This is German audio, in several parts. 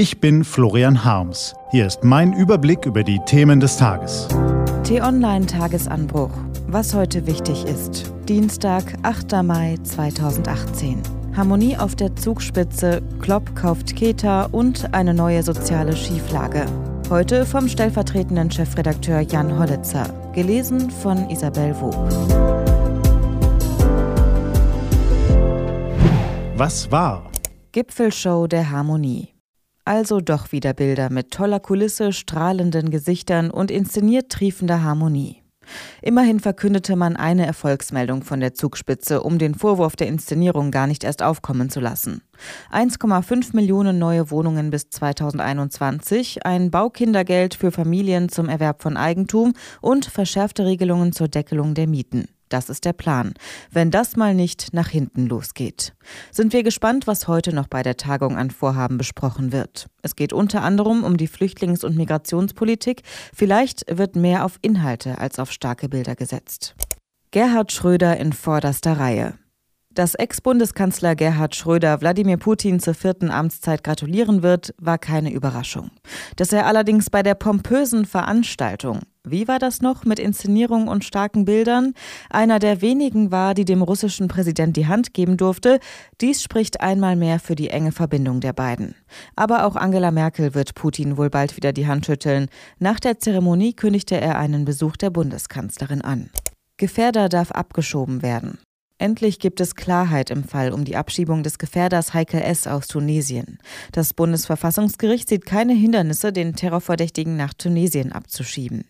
Ich bin Florian Harms. Hier ist mein Überblick über die Themen des Tages. T-Online Tagesanbruch. Was heute wichtig ist. Dienstag, 8. Mai 2018. Harmonie auf der Zugspitze, Klopp kauft Keta und eine neue soziale Schieflage. Heute vom stellvertretenden Chefredakteur Jan Hollitzer. Gelesen von Isabel Wob. Was war? Gipfelshow der Harmonie. Also doch wieder Bilder mit toller Kulisse, strahlenden Gesichtern und inszeniert triefender Harmonie. Immerhin verkündete man eine Erfolgsmeldung von der Zugspitze, um den Vorwurf der Inszenierung gar nicht erst aufkommen zu lassen. 1,5 Millionen neue Wohnungen bis 2021, ein Baukindergeld für Familien zum Erwerb von Eigentum und verschärfte Regelungen zur Deckelung der Mieten. Das ist der Plan. Wenn das mal nicht nach hinten losgeht. Sind wir gespannt, was heute noch bei der Tagung an Vorhaben besprochen wird. Es geht unter anderem um die Flüchtlings- und Migrationspolitik. Vielleicht wird mehr auf Inhalte als auf starke Bilder gesetzt. Gerhard Schröder in vorderster Reihe. Dass Ex-Bundeskanzler Gerhard Schröder Wladimir Putin zur vierten Amtszeit gratulieren wird, war keine Überraschung. Dass er allerdings bei der pompösen Veranstaltung, wie war das noch mit Inszenierung und starken Bildern, einer der wenigen war, die dem russischen Präsident die Hand geben durfte, dies spricht einmal mehr für die enge Verbindung der beiden. Aber auch Angela Merkel wird Putin wohl bald wieder die Hand schütteln. Nach der Zeremonie kündigte er einen Besuch der Bundeskanzlerin an. Gefährder darf abgeschoben werden. Endlich gibt es Klarheit im Fall um die Abschiebung des Gefährders Heikel S. aus Tunesien. Das Bundesverfassungsgericht sieht keine Hindernisse, den Terrorverdächtigen nach Tunesien abzuschieben.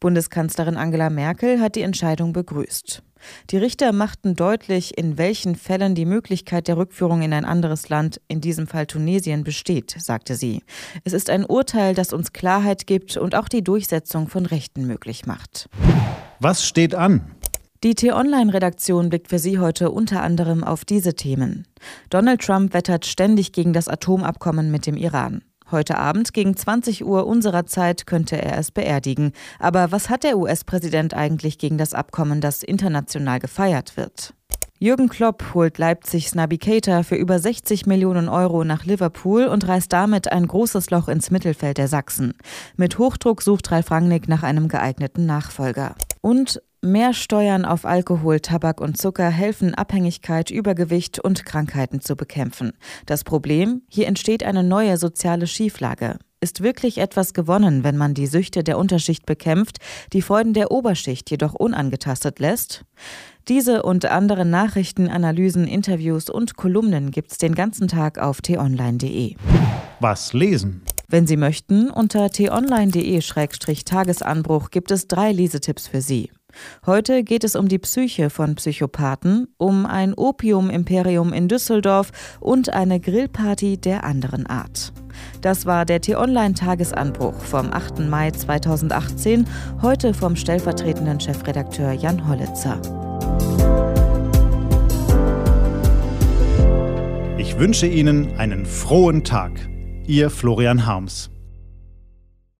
Bundeskanzlerin Angela Merkel hat die Entscheidung begrüßt. Die Richter machten deutlich, in welchen Fällen die Möglichkeit der Rückführung in ein anderes Land, in diesem Fall Tunesien, besteht, sagte sie. Es ist ein Urteil, das uns Klarheit gibt und auch die Durchsetzung von Rechten möglich macht. Was steht an? Die T-Online-Redaktion blickt für Sie heute unter anderem auf diese Themen. Donald Trump wettert ständig gegen das Atomabkommen mit dem Iran. Heute Abend gegen 20 Uhr unserer Zeit könnte er es beerdigen. Aber was hat der US-Präsident eigentlich gegen das Abkommen, das international gefeiert wird? Jürgen Klopp holt Leipzigs Navigator für über 60 Millionen Euro nach Liverpool und reißt damit ein großes Loch ins Mittelfeld der Sachsen. Mit Hochdruck sucht Ralf Rangnick nach einem geeigneten Nachfolger. Und Mehr Steuern auf Alkohol, Tabak und Zucker helfen Abhängigkeit, Übergewicht und Krankheiten zu bekämpfen. Das Problem, hier entsteht eine neue soziale Schieflage. Ist wirklich etwas gewonnen, wenn man die Süchte der Unterschicht bekämpft, die Freuden der Oberschicht jedoch unangetastet lässt? Diese und andere Nachrichten, Analysen, Interviews und Kolumnen gibt's den ganzen Tag auf t-online.de. Was lesen? Wenn Sie möchten, unter t-online.de-tagesanbruch gibt es drei Lesetipps für Sie. Heute geht es um die Psyche von Psychopathen, um ein Opium-Imperium in Düsseldorf und eine Grillparty der anderen Art. Das war der T-Online-Tagesanbruch vom 8. Mai 2018, heute vom stellvertretenden Chefredakteur Jan Hollitzer. Ich wünsche Ihnen einen frohen Tag. Ihr Florian Harms.